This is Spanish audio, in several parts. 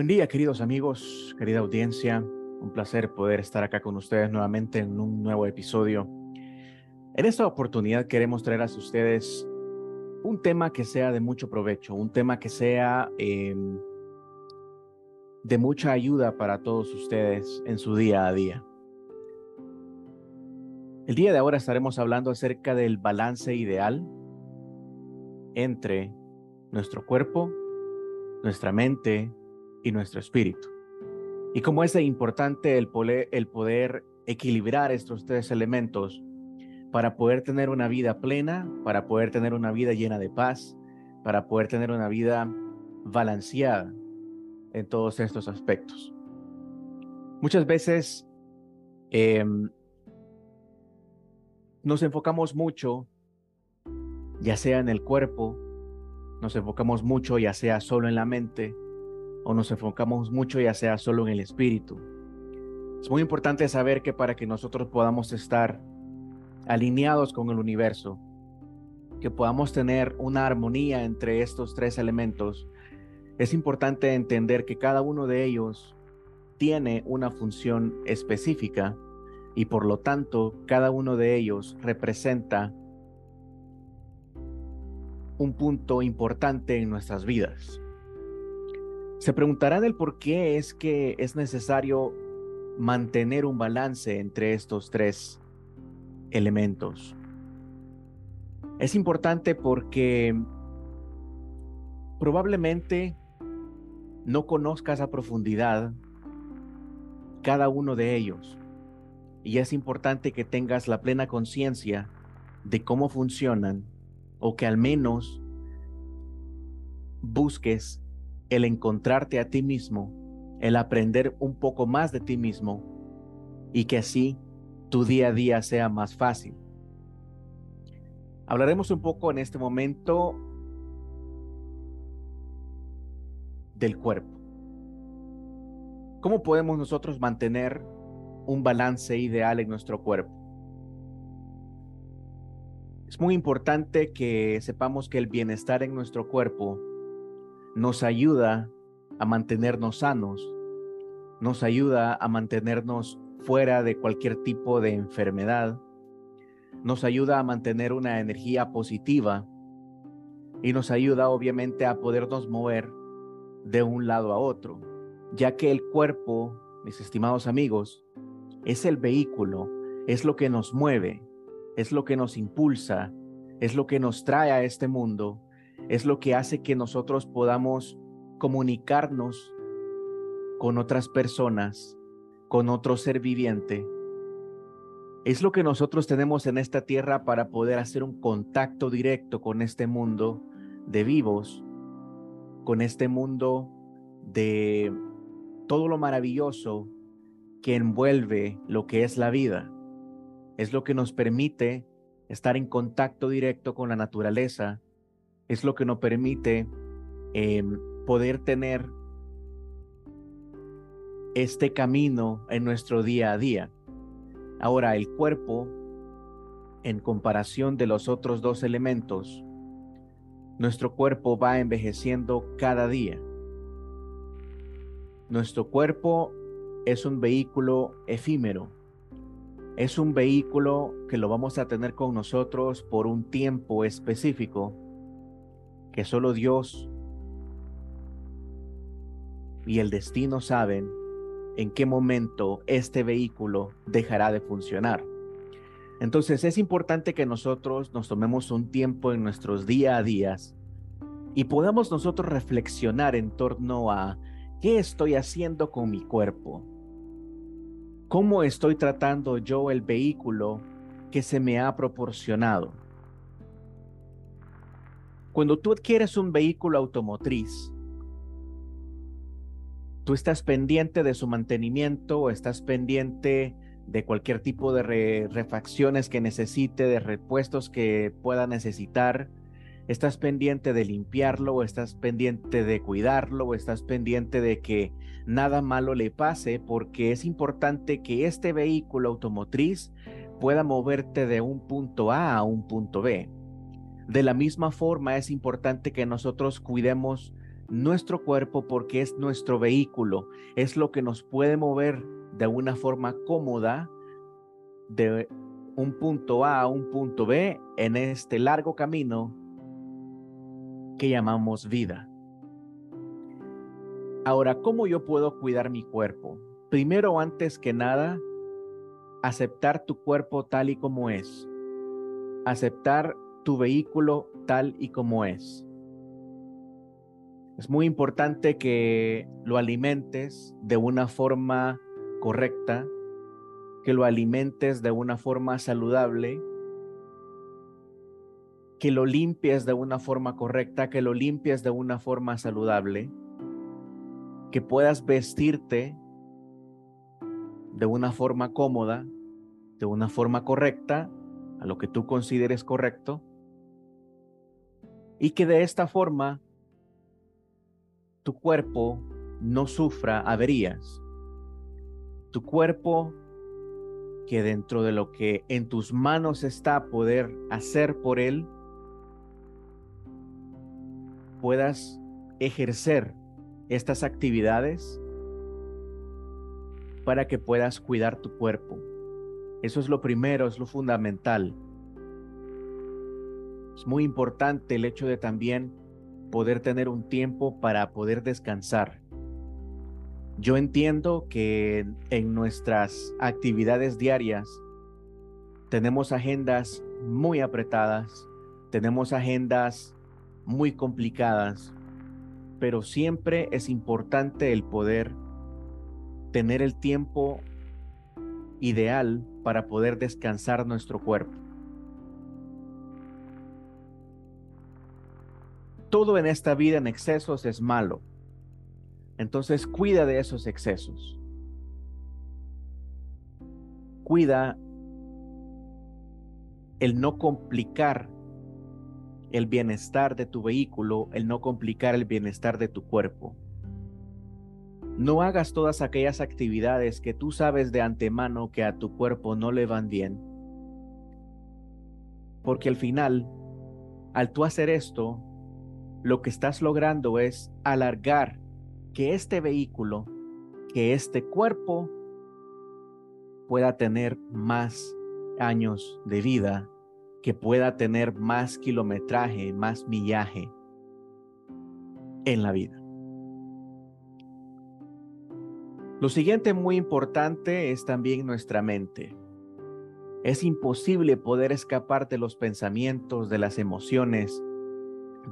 Buen día, queridos amigos, querida audiencia. Un placer poder estar acá con ustedes nuevamente en un nuevo episodio. En esta oportunidad queremos traer a ustedes un tema que sea de mucho provecho, un tema que sea em, de mucha ayuda para todos ustedes en su día a día. El día de ahora estaremos hablando acerca del balance ideal entre nuestro cuerpo, nuestra mente y nuestro espíritu. Y como es importante el poder, el poder equilibrar estos tres elementos para poder tener una vida plena, para poder tener una vida llena de paz, para poder tener una vida balanceada en todos estos aspectos. Muchas veces em, nos enfocamos mucho, ya sea en el cuerpo, nos enfocamos mucho, ya sea solo en la mente, o nos enfocamos mucho ya sea solo en el espíritu. Es muy importante saber que para que nosotros podamos estar alineados con el universo, que podamos tener una armonía entre estos tres elementos, es importante entender que cada uno de ellos tiene una función específica y por lo tanto cada uno de ellos representa un punto importante en nuestras vidas. Se preguntarán el por qué es que es necesario mantener un balance entre estos tres elementos. Es importante porque probablemente no conozcas a profundidad cada uno de ellos. Y es importante que tengas la plena conciencia de cómo funcionan o que al menos busques el encontrarte a ti mismo, el aprender un poco más de ti mismo y que así tu día a día sea más fácil. Hablaremos un poco en este momento del cuerpo. ¿Cómo podemos nosotros mantener un balance ideal en nuestro cuerpo? Es muy importante que sepamos que el bienestar en nuestro cuerpo nos ayuda a mantenernos sanos, nos ayuda a mantenernos fuera de cualquier tipo de enfermedad, nos ayuda a mantener una energía positiva y nos ayuda obviamente a podernos mover de un lado a otro, ya que el cuerpo, mis estimados amigos, es el vehículo, es lo que nos mueve, es lo que nos impulsa, es lo que nos trae a este mundo es lo que hace que nosotros podamos comunicarnos con otras personas, con otro ser viviente. Es lo que nosotros tenemos en esta tierra para poder hacer un contacto directo con este mundo de vivos, con este mundo de todo lo maravilloso que envuelve lo que es la vida. Es lo que nos permite estar en contacto directo con la naturaleza, es lo que nos permite em, poder tener este camino en nuestro día a día. Ahora, el cuerpo, en comparación de los otros dos elementos, nuestro cuerpo va envejeciendo cada día. Nuestro cuerpo es un vehículo efímero. Es un vehículo que lo vamos a tener con nosotros por un tiempo específico que solo Dios y el destino saben en qué momento este vehículo dejará de funcionar. Entonces es importante que nosotros nos tomemos un tiempo en nuestros día a días y podamos nosotros reflexionar en torno a qué estoy haciendo con mi cuerpo, cómo estoy tratando yo el vehículo que se me ha proporcionado. Cuando tú adquieres un vehículo automotriz, tú estás pendiente de su mantenimiento o estás pendiente de cualquier tipo de refacciones que necesite, de repuestos que pueda necesitar. Estás pendiente de limpiarlo o estás pendiente de cuidarlo o estás pendiente de que nada malo le pase porque es importante que este vehículo automotriz pueda moverte de un punto A a un punto B. De la misma forma es importante que nosotros cuidemos nuestro cuerpo porque es nuestro vehículo, es lo que nos puede mover de una forma cómoda de un punto A a un punto B en este largo camino que llamamos vida. Ahora, ¿cómo yo puedo cuidar mi cuerpo? Primero, antes que nada, aceptar tu cuerpo tal y como es. Aceptar tu vehículo tal y como es. Es muy importante que lo alimentes de una forma correcta, que lo alimentes de una forma saludable, que lo limpies de una forma correcta, que lo limpies de una forma saludable, que puedas vestirte de una forma cómoda, de una forma correcta, a lo que tú consideres correcto, y que de esta forma tu cuerpo no sufra averías. Tu cuerpo, que dentro de lo que en tus manos está poder hacer por él, puedas ejercer estas actividades para que puedas cuidar tu cuerpo. Eso es lo primero, es lo fundamental. Es muy importante el hecho de también poder tener un tiempo para poder descansar. Yo entiendo que en nuestras actividades diarias tenemos agendas muy apretadas, tenemos agendas muy complicadas, pero siempre es importante el poder tener el tiempo ideal para poder descansar nuestro cuerpo. Todo en esta vida en excesos es malo. Entonces cuida de esos excesos. Cuida el no complicar el bienestar de tu vehículo, el no complicar el bienestar de tu cuerpo. No hagas todas aquellas actividades que tú sabes de antemano que a tu cuerpo no le van bien. Porque al final, al tú hacer esto, lo que estás logrando es alargar que este vehículo, que este cuerpo pueda tener más años de vida, que pueda tener más kilometraje, más millaje en la vida. Lo siguiente muy importante es también nuestra mente. Es imposible poder escapar de los pensamientos, de las emociones,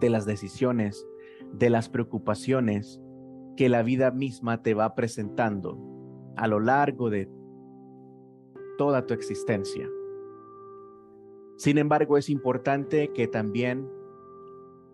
de las decisiones, de las preocupaciones que la vida misma te va presentando a lo largo de toda tu existencia. Sin embargo, es importante que también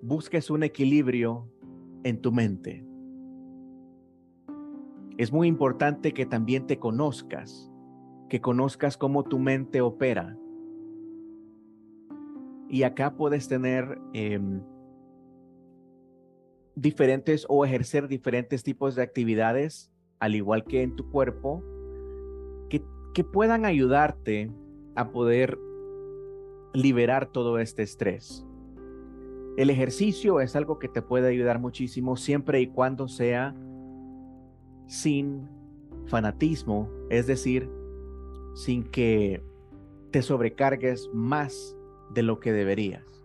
busques un equilibrio en tu mente. Es muy importante que también te conozcas, que conozcas cómo tu mente opera. Y acá puedes tener em, diferentes o ejercer diferentes tipos de actividades, al igual que en tu cuerpo, que, que puedan ayudarte a poder liberar todo este estrés. El ejercicio es algo que te puede ayudar muchísimo siempre y cuando sea sin fanatismo, es decir, sin que te sobrecargues más de lo que deberías.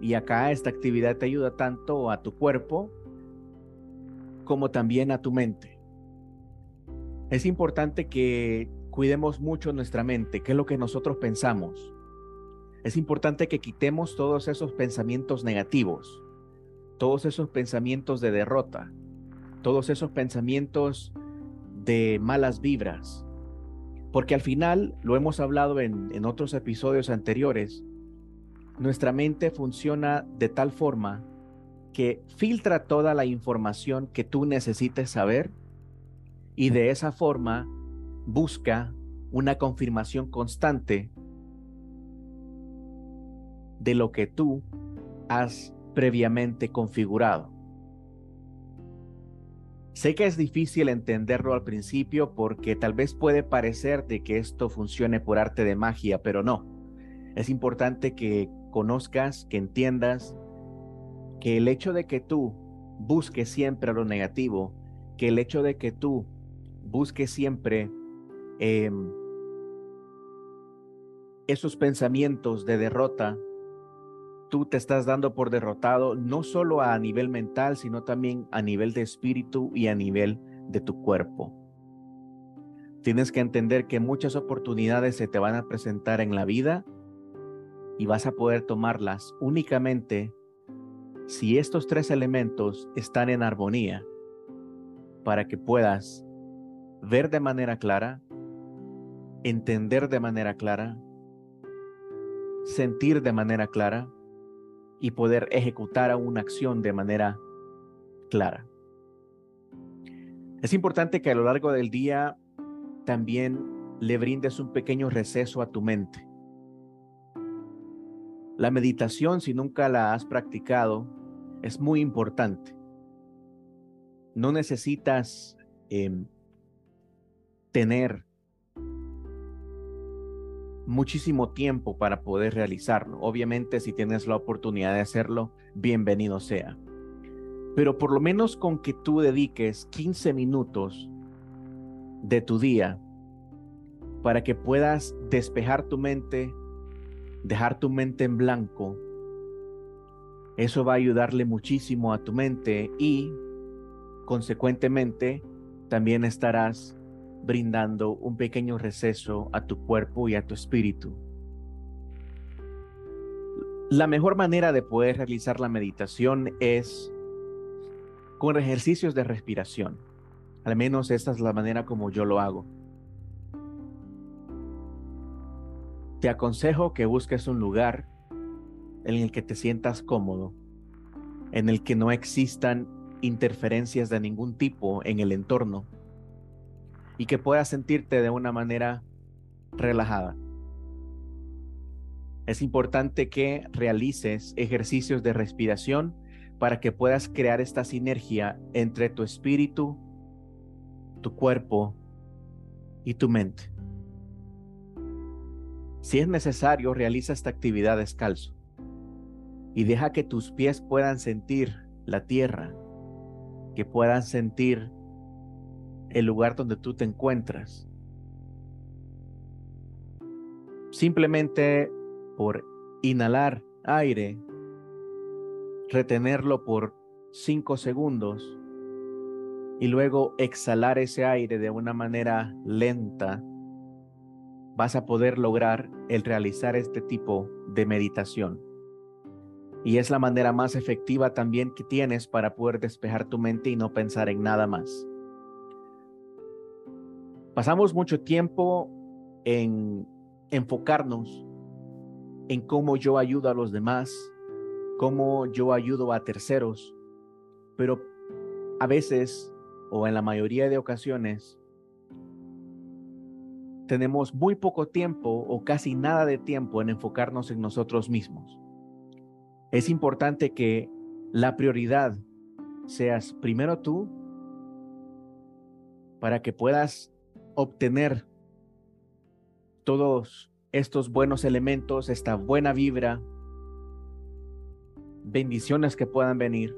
Y acá esta actividad te ayuda tanto a tu cuerpo como también a tu mente. Es importante que cuidemos mucho nuestra mente, qué es lo que nosotros pensamos. Es importante que quitemos todos esos pensamientos negativos, todos esos pensamientos de derrota, todos esos pensamientos de malas vibras. Porque al final, lo hemos hablado en, en otros episodios anteriores, nuestra mente funciona de tal forma que filtra toda la información que tú necesites saber y de esa forma busca una confirmación constante de lo que tú has previamente configurado. Sé que es difícil entenderlo al principio porque tal vez puede parecer de que esto funcione por arte de magia, pero no. Es importante que conozcas, que entiendas que el hecho de que tú busques siempre lo negativo, que el hecho de que tú busques siempre em, esos pensamientos de derrota, tú te estás dando por derrotado no solo a nivel mental, sino también a nivel de espíritu y a nivel de tu cuerpo. Tienes que entender que muchas oportunidades se te van a presentar en la vida y vas a poder tomarlas únicamente si estos tres elementos están en armonía para que puedas ver de manera clara, entender de manera clara, sentir de manera clara y poder ejecutar una acción de manera clara. Es importante que a lo largo del día también le brindes un pequeño receso a tu mente. La meditación, si nunca la has practicado, es muy importante. No necesitas em, tener muchísimo tiempo para poder realizarlo. Obviamente, si tienes la oportunidad de hacerlo, bienvenido sea. Pero por lo menos con que tú dediques 15 minutos de tu día para que puedas despejar tu mente, dejar tu mente en blanco. Eso va a ayudarle muchísimo a tu mente y consecuentemente también estarás brindando un pequeño receso a tu cuerpo y a tu espíritu. La mejor manera de poder realizar la meditación es con ejercicios de respiración. Al menos esta es la manera como yo lo hago. Te aconsejo que busques un lugar en el que te sientas cómodo, en el que no existan interferencias de ningún tipo en el entorno y que puedas sentirte de una manera relajada. Es importante que realices ejercicios de respiración para que puedas crear esta sinergia entre tu espíritu, tu cuerpo y tu mente. Si es necesario, realiza esta actividad descalzo y deja que tus pies puedan sentir la tierra, que puedan sentir el lugar donde tú te encuentras. Simplemente por inhalar aire, retenerlo por cinco segundos y luego exhalar ese aire de una manera lenta, vas a poder lograr el realizar este tipo de meditación. Y es la manera más efectiva también que tienes para poder despejar tu mente y no pensar en nada más. Pasamos mucho tiempo en enfocarnos en cómo yo ayudo a los demás, cómo yo ayudo a terceros, pero a veces o en la mayoría de ocasiones tenemos muy poco tiempo o casi nada de tiempo en enfocarnos en nosotros mismos. Es importante que la prioridad seas primero tú para que puedas obtener todos estos buenos elementos, esta buena vibra, bendiciones que puedan venir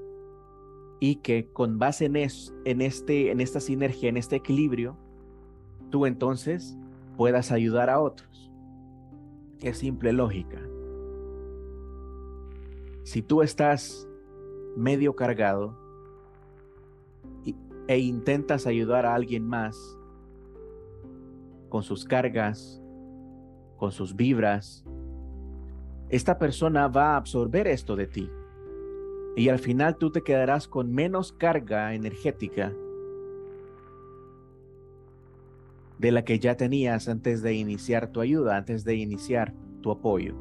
y que con base en, en, este, en esta sinergia, en este equilibrio, tú entonces puedas ayudar a otros. Es simple lógica. Si tú estás medio cargado e intentas ayudar a alguien más con sus cargas, con sus vibras, esta persona va a absorber esto de ti y al final tú te quedarás con menos carga energética de la que ya tenías antes de iniciar tu ayuda, antes de iniciar tu apoyo.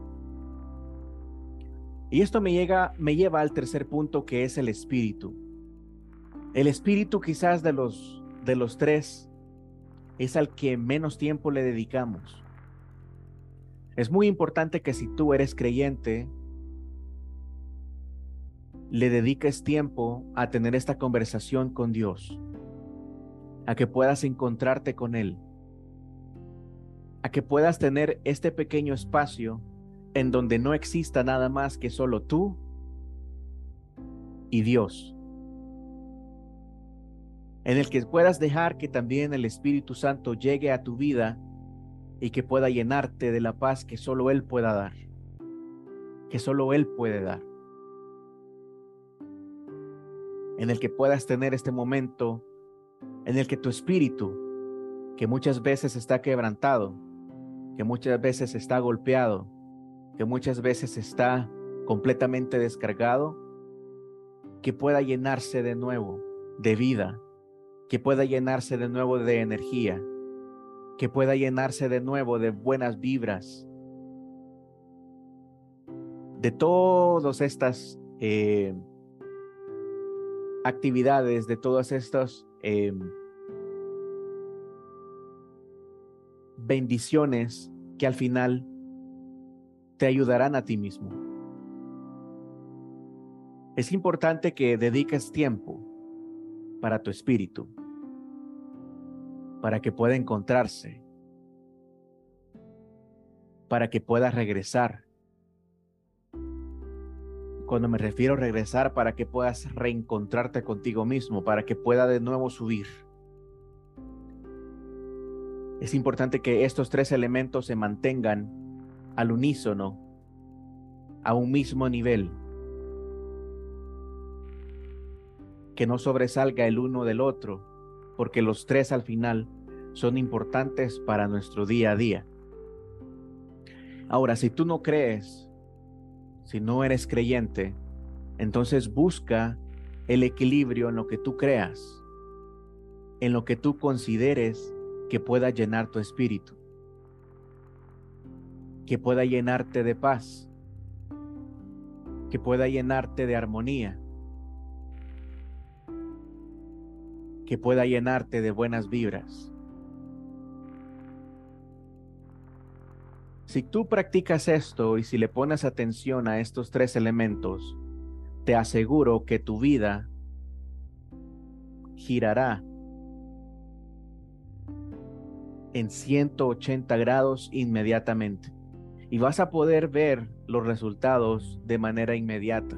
Y esto me, llega, me lleva al tercer punto que es el espíritu. El espíritu quizás de los, de los tres es al que menos tiempo le dedicamos. Es muy importante que si tú eres creyente, le dediques tiempo a tener esta conversación con Dios, a que puedas encontrarte con Él, a que puedas tener este pequeño espacio en donde no exista nada más que solo tú y Dios, en el que puedas dejar que también el Espíritu Santo llegue a tu vida y que pueda llenarte de la paz que solo Él pueda dar, que solo Él puede dar. En el que puedas tener este momento en el que tu espíritu, que muchas veces está quebrantado, que muchas veces está golpeado, que muchas veces está completamente descargado, que pueda llenarse de nuevo de vida, que pueda llenarse de nuevo de energía, que pueda llenarse de nuevo de buenas vibras, de todas estas eh, actividades, de todas estas eh, bendiciones que al final te ayudarán a ti mismo. Es importante que dediques tiempo para tu espíritu, para que pueda encontrarse, para que pueda regresar. Cuando me refiero a regresar, para que puedas reencontrarte contigo mismo, para que pueda de nuevo subir. Es importante que estos tres elementos se mantengan al unísono, a un mismo nivel. Que no sobresalga el uno del otro, porque los tres al final son importantes para nuestro día a día. Ahora, si tú no crees, si no eres creyente, entonces busca el equilibrio en lo que tú creas, en lo que tú consideres que pueda llenar tu espíritu, que pueda llenarte de paz, que pueda llenarte de armonía, que pueda llenarte de buenas vibras. Si tú practicas esto y si le pones atención a estos tres elementos, te aseguro que tu vida girará en 180 grados inmediatamente. Y vas a poder ver los resultados de manera inmediata.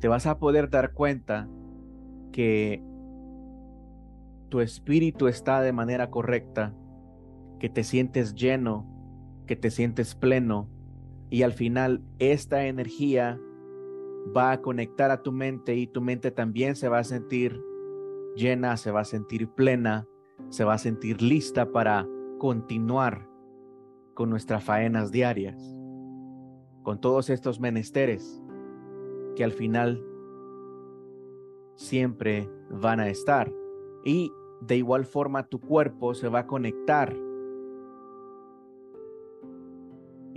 Te vas a poder dar cuenta que tu espíritu está de manera correcta, que te sientes lleno, que te sientes pleno y al final esta energía va a conectar a tu mente y tu mente también se va a sentir llena, se va a sentir plena se va a sentir lista para continuar con nuestras faenas diarias, con todos estos menesteres que al final siempre van a estar. Y de igual forma tu cuerpo se va a conectar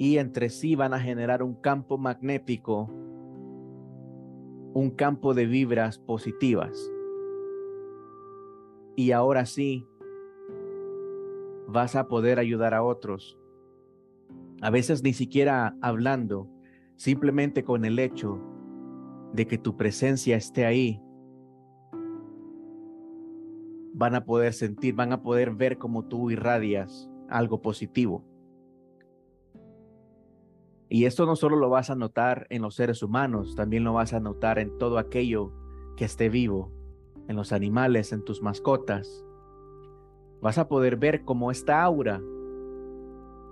y entre sí van a generar un campo magnético, un campo de vibras positivas. Y ahora sí, vas a poder ayudar a otros. A veces ni siquiera hablando, simplemente con el hecho de que tu presencia esté ahí, van a poder sentir, van a poder ver cómo tú irradias algo positivo. Y esto no solo lo vas a notar en los seres humanos, también lo vas a notar en todo aquello que esté vivo, en los animales, en tus mascotas, vas a poder ver cómo esta aura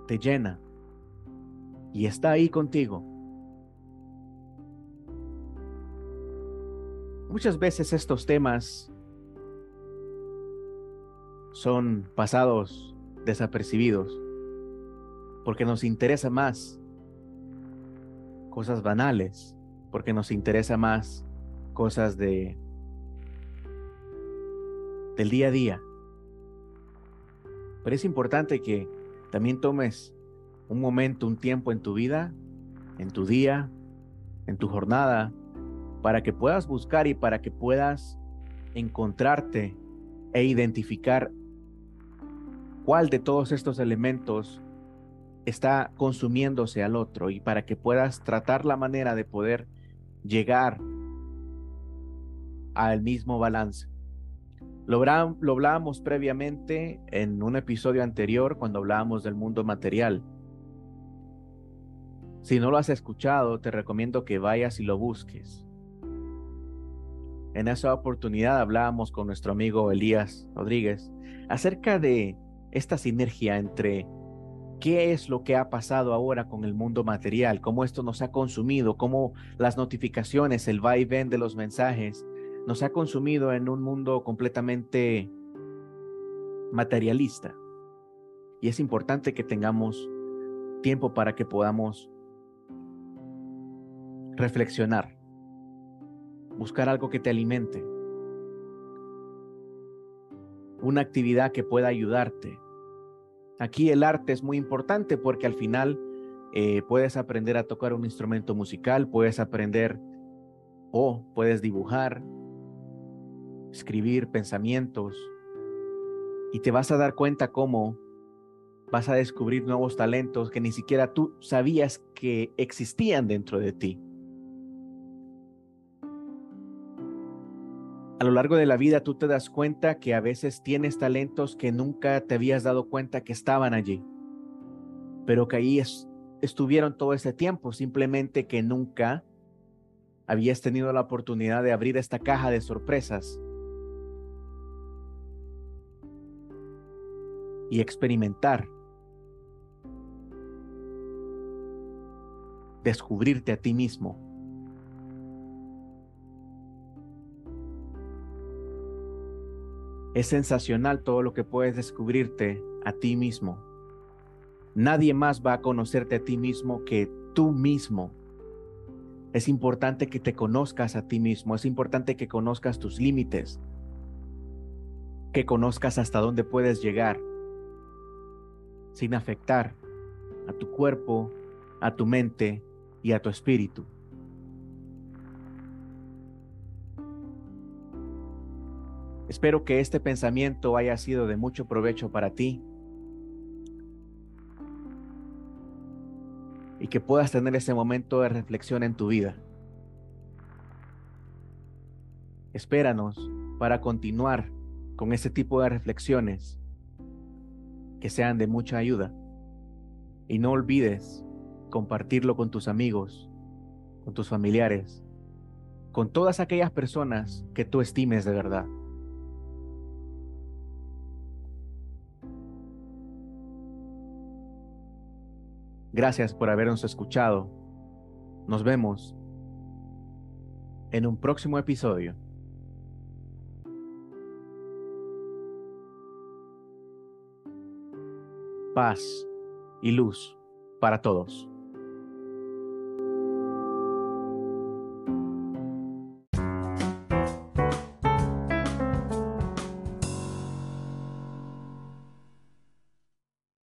te llena y está ahí contigo. Muchas veces estos temas son pasados desapercibidos porque nos interesa más cosas banales, porque nos interesa más cosas de del día a día. Pero es importante que también tomes un momento, un tiempo en tu vida, en tu día, en tu jornada, para que puedas buscar y para que puedas encontrarte e identificar cuál de todos estos elementos está consumiéndose al otro y para que puedas tratar la manera de poder llegar al mismo balance. Lo, hablábamos previamente en un episodio anterior cuando hablábamos del mundo material. Si no lo has escuchado, te recomiendo que vayas y lo busques. En esa oportunidad hablábamos con nuestro amigo Elías Rodríguez acerca de esta sinergia entre qué es lo que ha pasado ahora con el mundo material, cómo esto nos ha consumido, cómo las notificaciones, el va y ven de los mensajes, nos ha consumido en un mundo completamente materialista. Y es importante que tengamos tiempo para que podamos reflexionar, buscar algo que te alimente, una actividad que pueda ayudarte. Aquí el arte es muy importante porque al final eh, puedes aprender a tocar un instrumento musical, puedes aprender o puedes dibujar, escribir pensamientos y te vas a dar cuenta cómo vas a descubrir nuevos talentos que ni siquiera tú sabías que existían dentro de ti. A lo largo de la vida tú te das cuenta que a veces tienes talentos que nunca te habías dado cuenta que estaban allí, pero que ahí estuvieron todo ese tiempo, simplemente que nunca habías tenido la oportunidad de abrir esta caja de sorpresas y experimentar descubrirte a ti mismo. Es sensacional todo lo que puedes descubrirte a ti mismo. Nadie más va a conocerte a ti mismo que tú mismo. Es importante que te conozcas a ti mismo, es importante que conozcas tus límites, que conozcas hasta dónde puedes llegar sin afectar a tu cuerpo, a tu mente y a tu espíritu. Espero que este pensamiento haya sido de mucho provecho para ti y que puedas tener ese momento de reflexión en tu vida. Espéranos para continuar con este tipo de reflexiones que sean de mucha ayuda. Y no olvides compartirlo con tus amigos, con tus familiares, con todas aquellas personas que tú estimes de verdad. Gracias por habernos escuchado. Nos vemos en un próximo episodio. Paz y luz para todos.